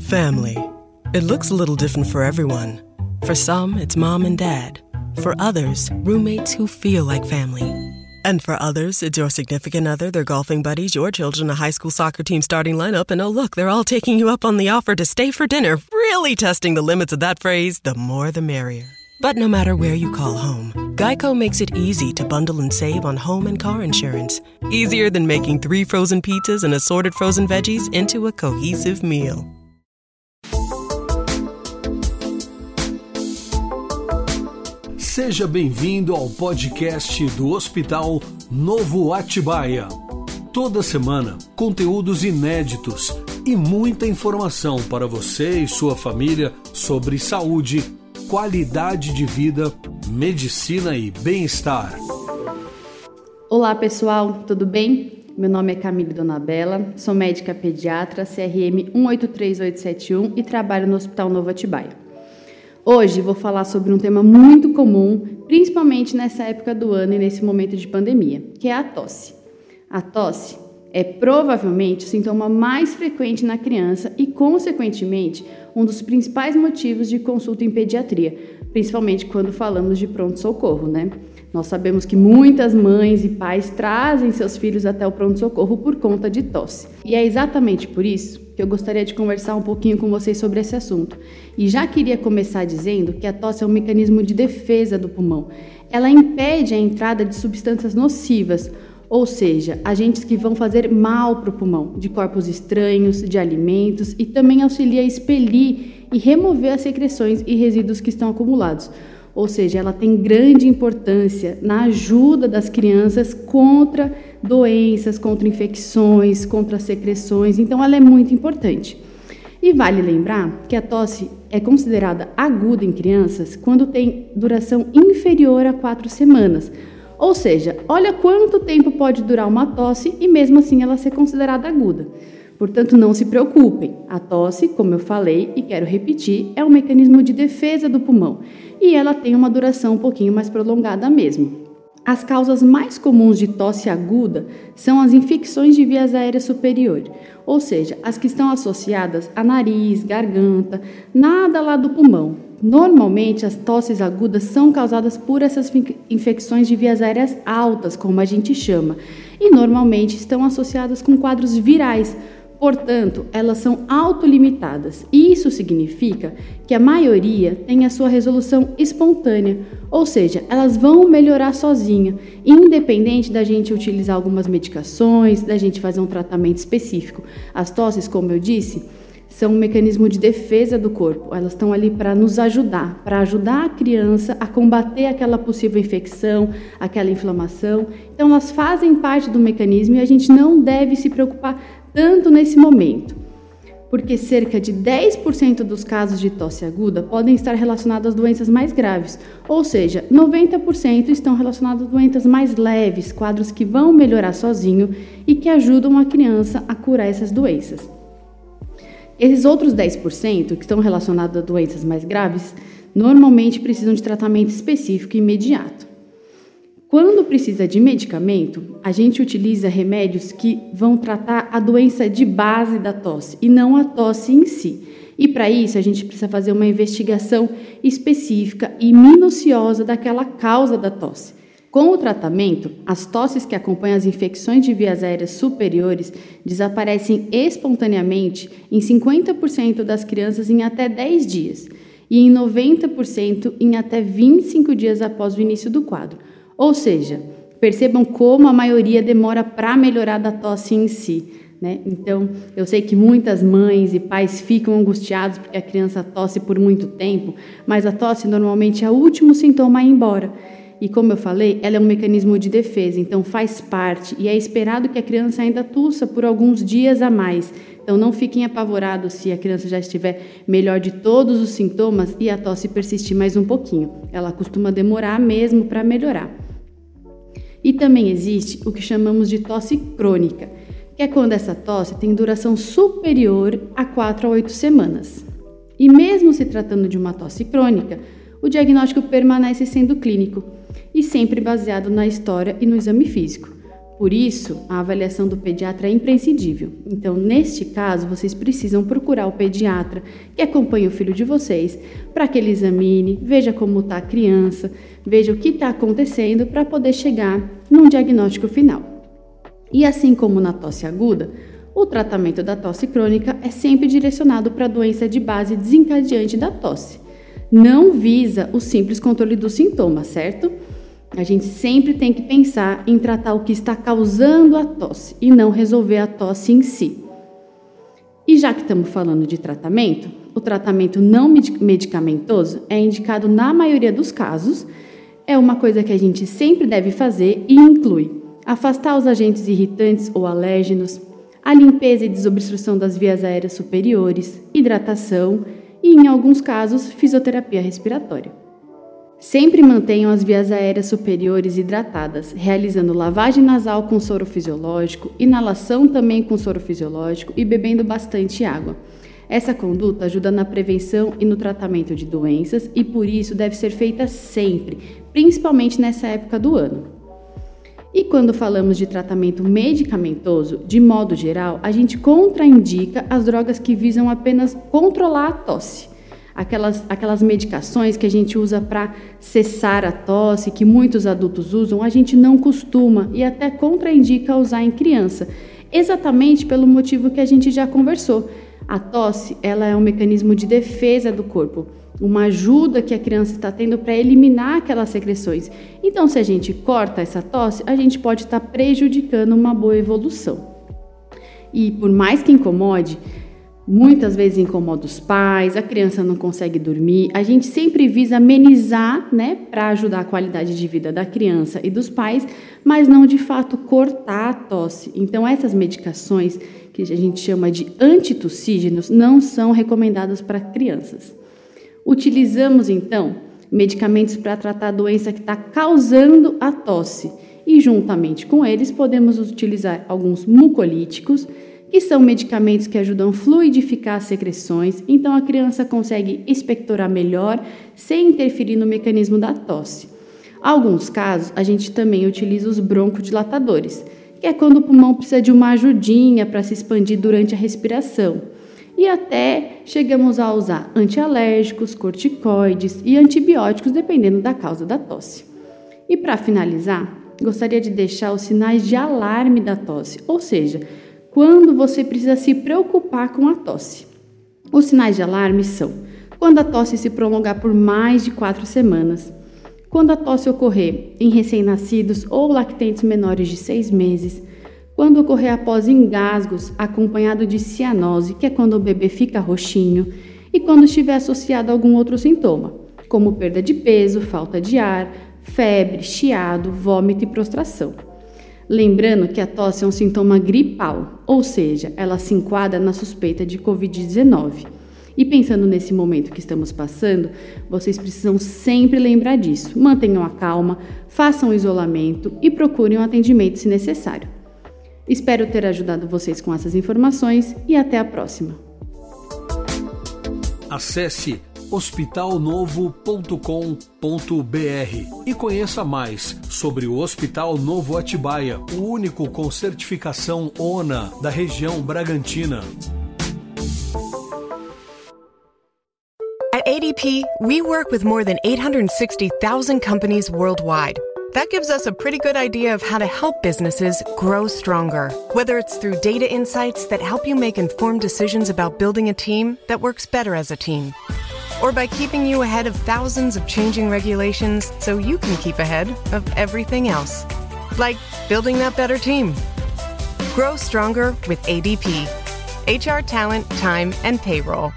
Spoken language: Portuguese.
Family. It looks a little different for everyone. For some, it's mom and dad. For others, roommates who feel like family. And for others, it's your significant other, their golfing buddies, your children, a high school soccer team starting lineup, and oh, look, they're all taking you up on the offer to stay for dinner, really testing the limits of that phrase the more the merrier. But no matter where you call home, Geico makes it easy to bundle and save on home and car insurance. Easier than making three frozen pizzas and assorted frozen veggies into a cohesive meal. Seja bem-vindo ao podcast do Hospital Novo Atibaia. Toda semana, conteúdos inéditos e muita informação para você e sua família sobre saúde, qualidade de vida, medicina e bem-estar. Olá pessoal, tudo bem? Meu nome é Camille Donabella, sou médica pediatra CRM 183871 e trabalho no Hospital Novo Atibaia. Hoje vou falar sobre um tema muito comum, principalmente nessa época do ano e nesse momento de pandemia, que é a tosse. A tosse é provavelmente o sintoma mais frequente na criança e, consequentemente, um dos principais motivos de consulta em pediatria, principalmente quando falamos de pronto-socorro, né? Nós sabemos que muitas mães e pais trazem seus filhos até o pronto-socorro por conta de tosse. E é exatamente por isso que eu gostaria de conversar um pouquinho com vocês sobre esse assunto. E já queria começar dizendo que a tosse é um mecanismo de defesa do pulmão. Ela impede a entrada de substâncias nocivas, ou seja, agentes que vão fazer mal para o pulmão, de corpos estranhos, de alimentos e também auxilia a expelir e remover as secreções e resíduos que estão acumulados ou seja, ela tem grande importância na ajuda das crianças contra doenças, contra infecções, contra secreções, então ela é muito importante. E vale lembrar que a tosse é considerada aguda em crianças quando tem duração inferior a quatro semanas. Ou seja, olha quanto tempo pode durar uma tosse e mesmo assim ela ser considerada aguda. Portanto, não se preocupem. A tosse, como eu falei e quero repetir, é um mecanismo de defesa do pulmão e ela tem uma duração um pouquinho mais prolongada mesmo. As causas mais comuns de tosse aguda são as infecções de vias aéreas superior, ou seja, as que estão associadas a nariz, garganta, nada lá do pulmão. Normalmente, as tosses agudas são causadas por essas infecções de vias aéreas altas, como a gente chama, e normalmente estão associadas com quadros virais, Portanto, elas são autolimitadas. Isso significa que a maioria tem a sua resolução espontânea, ou seja, elas vão melhorar sozinha, independente da gente utilizar algumas medicações, da gente fazer um tratamento específico. As tosses, como eu disse, são um mecanismo de defesa do corpo. Elas estão ali para nos ajudar, para ajudar a criança a combater aquela possível infecção, aquela inflamação. Então, elas fazem parte do mecanismo e a gente não deve se preocupar tanto nesse momento, porque cerca de 10% dos casos de tosse aguda podem estar relacionados a doenças mais graves, ou seja, 90% estão relacionados a doenças mais leves, quadros que vão melhorar sozinho e que ajudam a criança a curar essas doenças. Esses outros 10% que estão relacionados a doenças mais graves normalmente precisam de tratamento específico e imediato. Quando precisa de medicamento, a gente utiliza remédios que vão tratar a doença de base da tosse e não a tosse em si. E para isso, a gente precisa fazer uma investigação específica e minuciosa daquela causa da tosse. Com o tratamento, as tosses que acompanham as infecções de vias aéreas superiores desaparecem espontaneamente em 50% das crianças em até 10 dias e em 90% em até 25 dias após o início do quadro. Ou seja, percebam como a maioria demora para melhorar da tosse em si. Né? Então, eu sei que muitas mães e pais ficam angustiados porque a criança tosse por muito tempo, mas a tosse normalmente é o último sintoma a ir embora. E como eu falei, ela é um mecanismo de defesa, então faz parte e é esperado que a criança ainda tussa por alguns dias a mais. Então não fiquem apavorados se a criança já estiver melhor de todos os sintomas e a tosse persistir mais um pouquinho. Ela costuma demorar mesmo para melhorar. E também existe o que chamamos de tosse crônica, que é quando essa tosse tem duração superior a 4 a 8 semanas. E mesmo se tratando de uma tosse crônica, o diagnóstico permanece sendo clínico e sempre baseado na história e no exame físico. Por isso, a avaliação do pediatra é imprescindível. Então, neste caso, vocês precisam procurar o pediatra que acompanha o filho de vocês para que ele examine, veja como está a criança, veja o que está acontecendo para poder chegar num diagnóstico final. E assim como na tosse aguda, o tratamento da tosse crônica é sempre direcionado para a doença de base desencadeante da tosse. Não visa o simples controle dos sintomas, certo? A gente sempre tem que pensar em tratar o que está causando a tosse e não resolver a tosse em si. E já que estamos falando de tratamento, o tratamento não medicamentoso é indicado na maioria dos casos, é uma coisa que a gente sempre deve fazer e inclui afastar os agentes irritantes ou alérgenos, a limpeza e desobstrução das vias aéreas superiores, hidratação e, em alguns casos, fisioterapia respiratória. Sempre mantenham as vias aéreas superiores hidratadas, realizando lavagem nasal com soro fisiológico, inalação também com soro fisiológico e bebendo bastante água. Essa conduta ajuda na prevenção e no tratamento de doenças e por isso deve ser feita sempre, principalmente nessa época do ano. E quando falamos de tratamento medicamentoso, de modo geral, a gente contraindica as drogas que visam apenas controlar a tosse aquelas, aquelas medicações que a gente usa para cessar a tosse, que muitos adultos usam, a gente não costuma e até contraindica usar em criança, exatamente pelo motivo que a gente já conversou. A tosse ela é um mecanismo de defesa do corpo, uma ajuda que a criança está tendo para eliminar aquelas secreções. Então, se a gente corta essa tosse, a gente pode estar tá prejudicando uma boa evolução. E por mais que incomode, muitas vezes incomoda os pais, a criança não consegue dormir. A gente sempre visa amenizar, né, para ajudar a qualidade de vida da criança e dos pais, mas não de fato cortar a tosse. Então, essas medicações que a gente chama de antitussígenos não são recomendadas para crianças. Utilizamos então medicamentos para tratar a doença que está causando a tosse e, juntamente com eles, podemos utilizar alguns mucolíticos que são medicamentos que ajudam a fluidificar as secreções, então a criança consegue expectorar melhor sem interferir no mecanismo da tosse. Alguns casos, a gente também utiliza os broncodilatadores, que é quando o pulmão precisa de uma ajudinha para se expandir durante a respiração. E até chegamos a usar antialérgicos, corticoides e antibióticos, dependendo da causa da tosse. E para finalizar, gostaria de deixar os sinais de alarme da tosse, ou seja, quando você precisa se preocupar com a tosse. Os sinais de alarme são quando a tosse se prolongar por mais de quatro semanas, quando a tosse ocorrer em recém-nascidos ou lactentes menores de seis meses, quando ocorrer após engasgos acompanhado de cianose, que é quando o bebê fica roxinho, e quando estiver associado a algum outro sintoma, como perda de peso, falta de ar, febre, chiado, vômito e prostração. Lembrando que a tosse é um sintoma gripal, ou seja, ela se enquadra na suspeita de Covid-19. E pensando nesse momento que estamos passando, vocês precisam sempre lembrar disso. Mantenham a calma, façam isolamento e procurem um atendimento se necessário. Espero ter ajudado vocês com essas informações e até a próxima. Acesse hospitalnovo.com.br e conheça mais sobre o Hospital Novo Atibaia, o único com certificação ONA da região Bragantina. At ADP, we work with more than 860,000 companies worldwide. That gives us a pretty good idea of how to help businesses grow stronger. Whether it's through data insights that help you make informed decisions about building a team that works better as a team or by keeping you ahead of thousands of changing regulations so you can keep ahead of everything else. Like building that better team. Grow stronger with ADP. HR talent, time, and payroll.